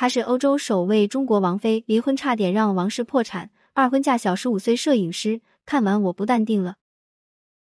她是欧洲首位中国王妃，离婚差点让王室破产。二婚嫁小十五岁摄影师，看完我不淡定了。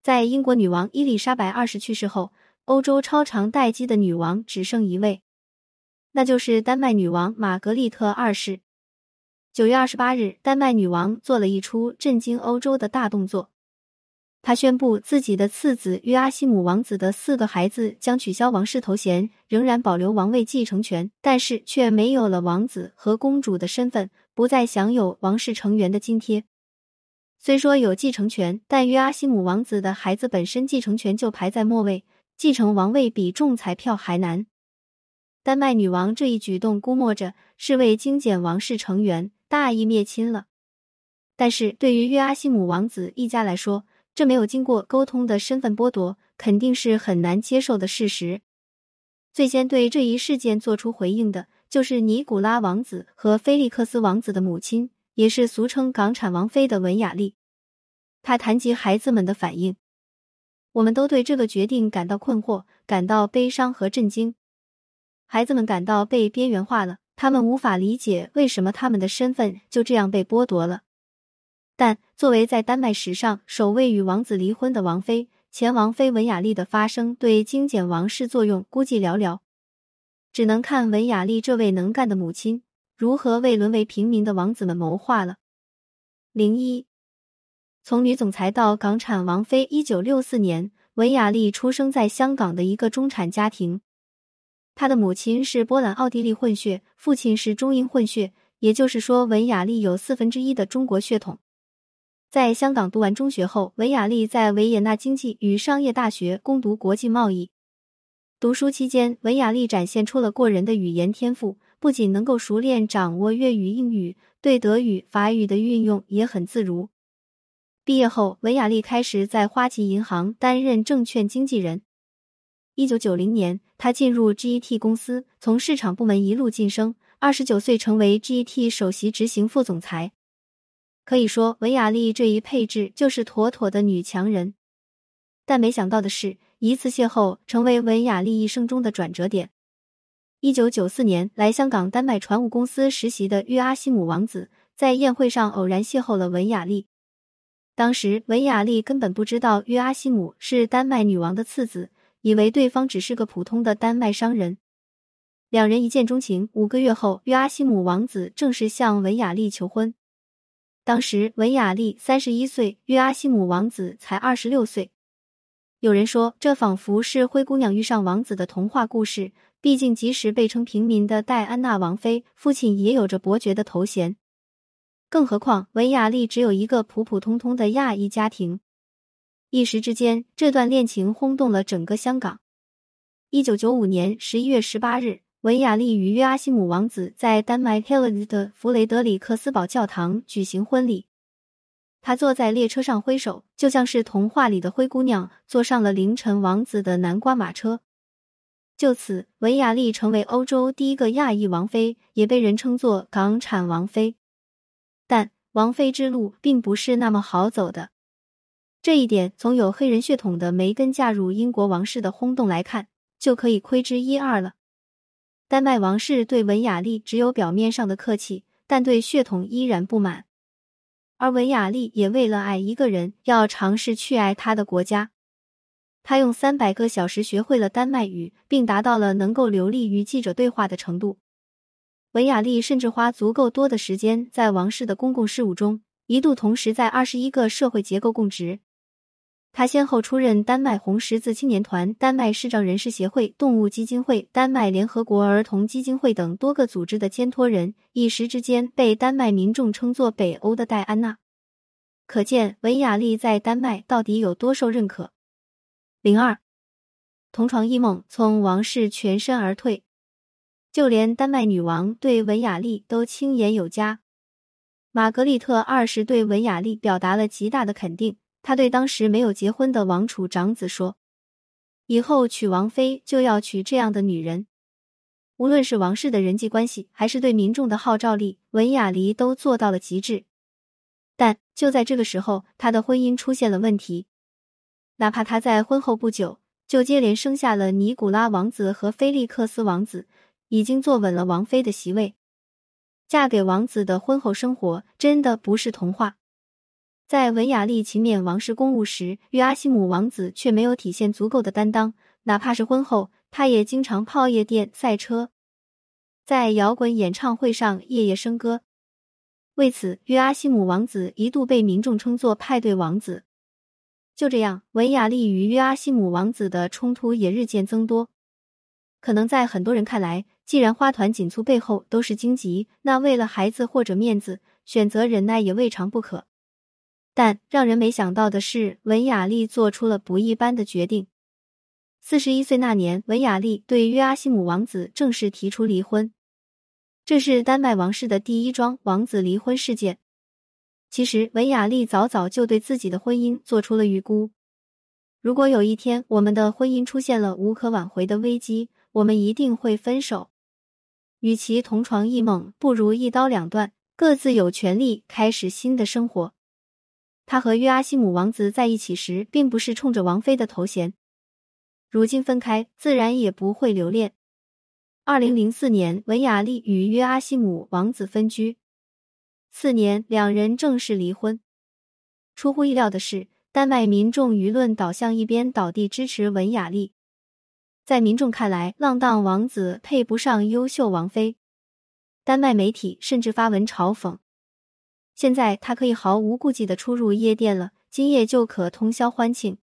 在英国女王伊丽莎白二世去世后，欧洲超长待机的女王只剩一位，那就是丹麦女王玛格丽特二世。九月二十八日，丹麦女王做了一出震惊欧洲的大动作。他宣布自己的次子约阿希姆王子的四个孩子将取消王室头衔，仍然保留王位继承权，但是却没有了王子和公主的身份，不再享有王室成员的津贴。虽说有继承权，但约阿希姆王子的孩子本身继承权就排在末位，继承王位比中彩票还难。丹麦女王这一举动，估摸着是为精简王室成员，大义灭亲了。但是对于约阿希姆王子一家来说，这没有经过沟通的身份剥夺，肯定是很难接受的事实。最先对这一事件做出回应的，就是尼古拉王子和菲利克斯王子的母亲，也是俗称“港产王妃”的文雅丽。他谈及孩子们的反应，我们都对这个决定感到困惑，感到悲伤和震惊。孩子们感到被边缘化了，他们无法理解为什么他们的身份就这样被剥夺了。但作为在丹麦史上首位与王子离婚的王妃，前王妃文雅丽的发声对精简王室作用估计寥寥，只能看文雅丽这位能干的母亲如何为沦为平民的王子们谋划了。零一，从女总裁到港产王妃。一九六四年，文雅丽出生在香港的一个中产家庭，她的母亲是波兰奥地利混血，父亲是中英混血，也就是说，文雅丽有四分之一的中国血统。在香港读完中学后，文雅丽在维也纳经济与商业大学攻读国际贸易。读书期间，文雅丽展现出了过人的语言天赋，不仅能够熟练掌握粤语、英语，对德语、法语的运用也很自如。毕业后，文雅丽开始在花旗银行担任证券经纪人。一九九零年，她进入 GET 公司，从市场部门一路晋升，二十九岁成为 GET 首席执行副总裁。可以说，文雅丽这一配置就是妥妥的女强人。但没想到的是，一次邂逅成为文雅丽一生中的转折点。一九九四年，来香港丹麦船务公司实习的约阿希姆王子在宴会上偶然邂逅了文雅丽。当时，文雅丽根本不知道约阿希姆是丹麦女王的次子，以为对方只是个普通的丹麦商人。两人一见钟情，五个月后，约阿希姆王子正式向文雅丽求婚。当时文雅丽三十一岁，约阿希姆王子才二十六岁。有人说，这仿佛是灰姑娘遇上王子的童话故事。毕竟，即使被称平民的戴安娜王妃，父亲也有着伯爵的头衔。更何况，文雅丽只有一个普普通通的亚裔家庭。一时之间，这段恋情轰动了整个香港。一九九五年十一月十八日。文雅丽与约阿希姆王子在丹麦 h e l e n 的弗雷德里克斯堡教堂举行婚礼。他坐在列车上挥手，就像是童话里的灰姑娘坐上了凌晨王子的南瓜马车。就此，文雅丽成为欧洲第一个亚裔王妃，也被人称作港产王妃。但王妃之路并不是那么好走的，这一点从有黑人血统的梅根嫁入英国王室的轰动来看，就可以窥之一二了。丹麦王室对文雅丽只有表面上的客气，但对血统依然不满。而文雅丽也为了爱一个人，要尝试去爱他的国家。他用三百个小时学会了丹麦语，并达到了能够流利与记者对话的程度。文雅丽甚至花足够多的时间在王室的公共事务中，一度同时在二十一个社会结构供职。他先后出任丹麦红十字青年团、丹麦视障人士协会、动物基金会、丹麦联合国儿童基金会等多个组织的牵托人，一时之间被丹麦民众称作“北欧的戴安娜”。可见文雅丽在丹麦到底有多受认可。零二，同床异梦从王室全身而退，就连丹麦女王对文雅丽都轻言有加。玛格丽特二世对文雅丽表达了极大的肯定。他对当时没有结婚的王储长子说：“以后娶王妃就要娶这样的女人。无论是王室的人际关系，还是对民众的号召力，文雅丽都做到了极致。但就在这个时候，他的婚姻出现了问题。哪怕他在婚后不久就接连生下了尼古拉王子和菲利克斯王子，已经坐稳了王妃的席位，嫁给王子的婚后生活真的不是童话。在文雅丽勤勉王室公务时，约阿希姆王子却没有体现足够的担当。哪怕是婚后，他也经常泡夜店、赛车，在摇滚演唱会上夜夜笙歌。为此，约阿希姆王子一度被民众称作“派对王子”。就这样，文雅丽与约阿希姆王子的冲突也日渐增多。可能在很多人看来，既然花团锦簇背后都是荆棘，那为了孩子或者面子，选择忍耐也未尝不可。但让人没想到的是，文雅丽做出了不一般的决定。四十一岁那年，文雅丽对约阿希姆王子正式提出离婚。这是丹麦王室的第一桩王子离婚事件。其实，文雅丽早早就对自己的婚姻做出了预估。如果有一天我们的婚姻出现了无可挽回的危机，我们一定会分手。与其同床异梦，不如一刀两断，各自有权利开始新的生活。他和约阿希姆王子在一起时，并不是冲着王妃的头衔。如今分开，自然也不会留恋。二零零四年，文雅丽与约阿希姆王子分居，次年两人正式离婚。出乎意料的是，丹麦民众舆论倒向一边倒地支持文雅丽。在民众看来，浪荡王子配不上优秀王妃。丹麦媒体甚至发文嘲讽。现在他可以毫无顾忌的出入夜店了，今夜就可通宵欢庆。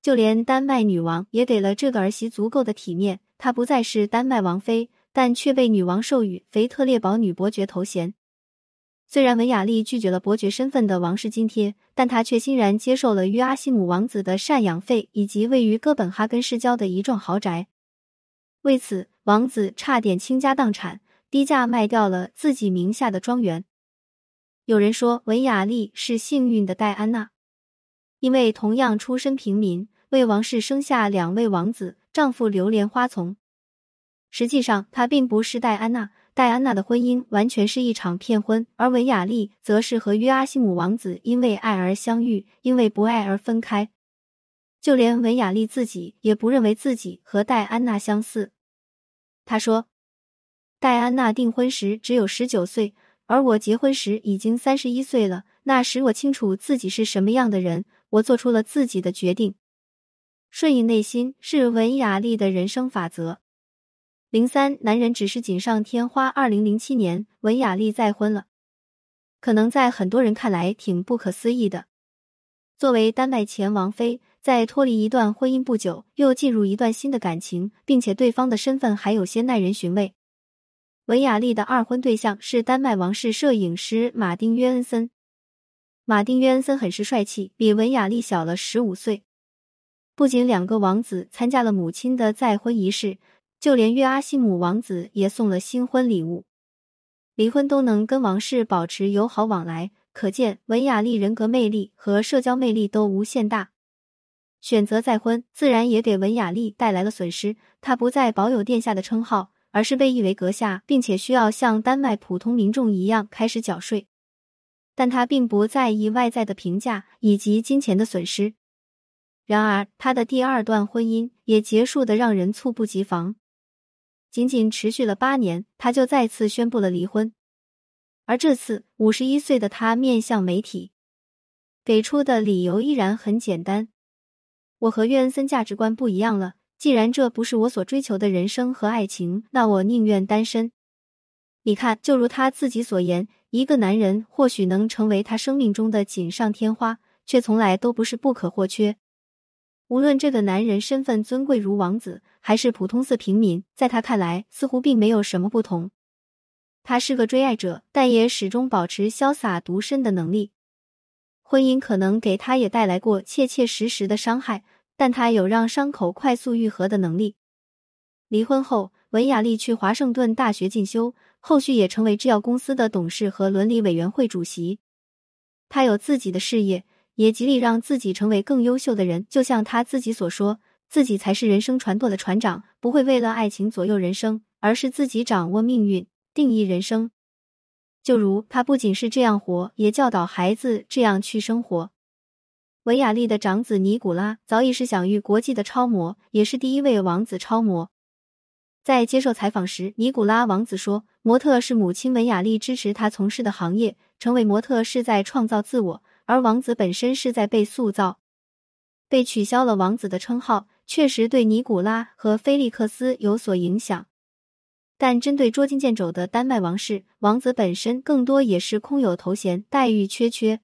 就连丹麦女王也给了这个儿媳足够的体面，她不再是丹麦王妃，但却被女王授予腓特烈堡女伯爵头衔。虽然文雅丽拒绝了伯爵身份的王室津贴，但她却欣然接受了约阿希姆王子的赡养费以及位于哥本哈根市郊的一幢豪宅。为此，王子差点倾家荡产，低价卖掉了自己名下的庄园。有人说，文雅丽是幸运的戴安娜，因为同样出身平民，为王室生下两位王子，丈夫流连花丛。实际上，她并不是戴安娜，戴安娜的婚姻完全是一场骗婚，而文雅丽则是和约阿希姆王子因为爱而相遇，因为不爱而分开。就连文雅丽自己也不认为自己和戴安娜相似。她说，戴安娜订婚时只有十九岁。而我结婚时已经三十一岁了，那时我清楚自己是什么样的人，我做出了自己的决定。顺应内心是文雅丽的人生法则。零三，男人只是锦上添花。二零零七年，文雅丽再婚了，可能在很多人看来挺不可思议的。作为丹麦前王妃，在脱离一段婚姻不久，又进入一段新的感情，并且对方的身份还有些耐人寻味。文雅丽的二婚对象是丹麦王室摄影师马丁·约恩森。马丁·约恩森很是帅气，比文雅丽小了十五岁。不仅两个王子参加了母亲的再婚仪式，就连约阿希姆王子也送了新婚礼物。离婚都能跟王室保持友好往来，可见文雅丽人格魅力和社交魅力都无限大。选择再婚，自然也给文雅丽带来了损失。她不再保有殿下的称号。而是被誉为阁下，并且需要像丹麦普通民众一样开始缴税，但他并不在意外在的评价以及金钱的损失。然而，他的第二段婚姻也结束的让人猝不及防，仅仅持续了八年，他就再次宣布了离婚。而这次，五十一岁的他面向媒体，给出的理由依然很简单：我和约恩森价值观不一样了。既然这不是我所追求的人生和爱情，那我宁愿单身。你看，就如他自己所言，一个男人或许能成为他生命中的锦上添花，却从来都不是不可或缺。无论这个男人身份尊贵如王子，还是普通似平民，在他看来似乎并没有什么不同。他是个追爱者，但也始终保持潇洒独身的能力。婚姻可能给他也带来过切切实实的伤害。但他有让伤口快速愈合的能力。离婚后，文雅丽去华盛顿大学进修，后续也成为制药公司的董事和伦理委员会主席。他有自己的事业，也极力让自己成为更优秀的人。就像他自己所说，自己才是人生船舵的船长，不会为了爱情左右人生，而是自己掌握命运，定义人生。就如他不仅是这样活，也教导孩子这样去生活。文雅丽的长子尼古拉早已是享誉国际的超模，也是第一位王子超模。在接受采访时，尼古拉王子说：“模特是母亲文雅丽支持他从事的行业，成为模特是在创造自我，而王子本身是在被塑造。被取消了王子的称号，确实对尼古拉和菲利克斯有所影响。但针对捉襟见肘的丹麦王室，王子本身更多也是空有头衔，待遇缺缺。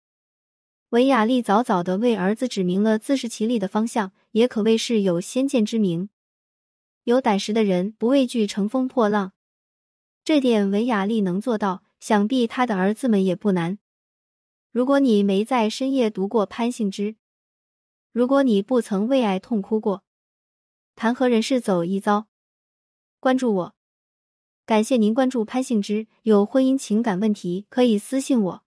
文雅丽早早的为儿子指明了自食其力的方向，也可谓是有先见之明。有胆识的人不畏惧乘风破浪，这点文雅丽能做到，想必他的儿子们也不难。如果你没在深夜读过潘幸之，如果你不曾为爱痛哭过，谈何人世走一遭？关注我。感谢您关注潘幸之，有婚姻情感问题可以私信我。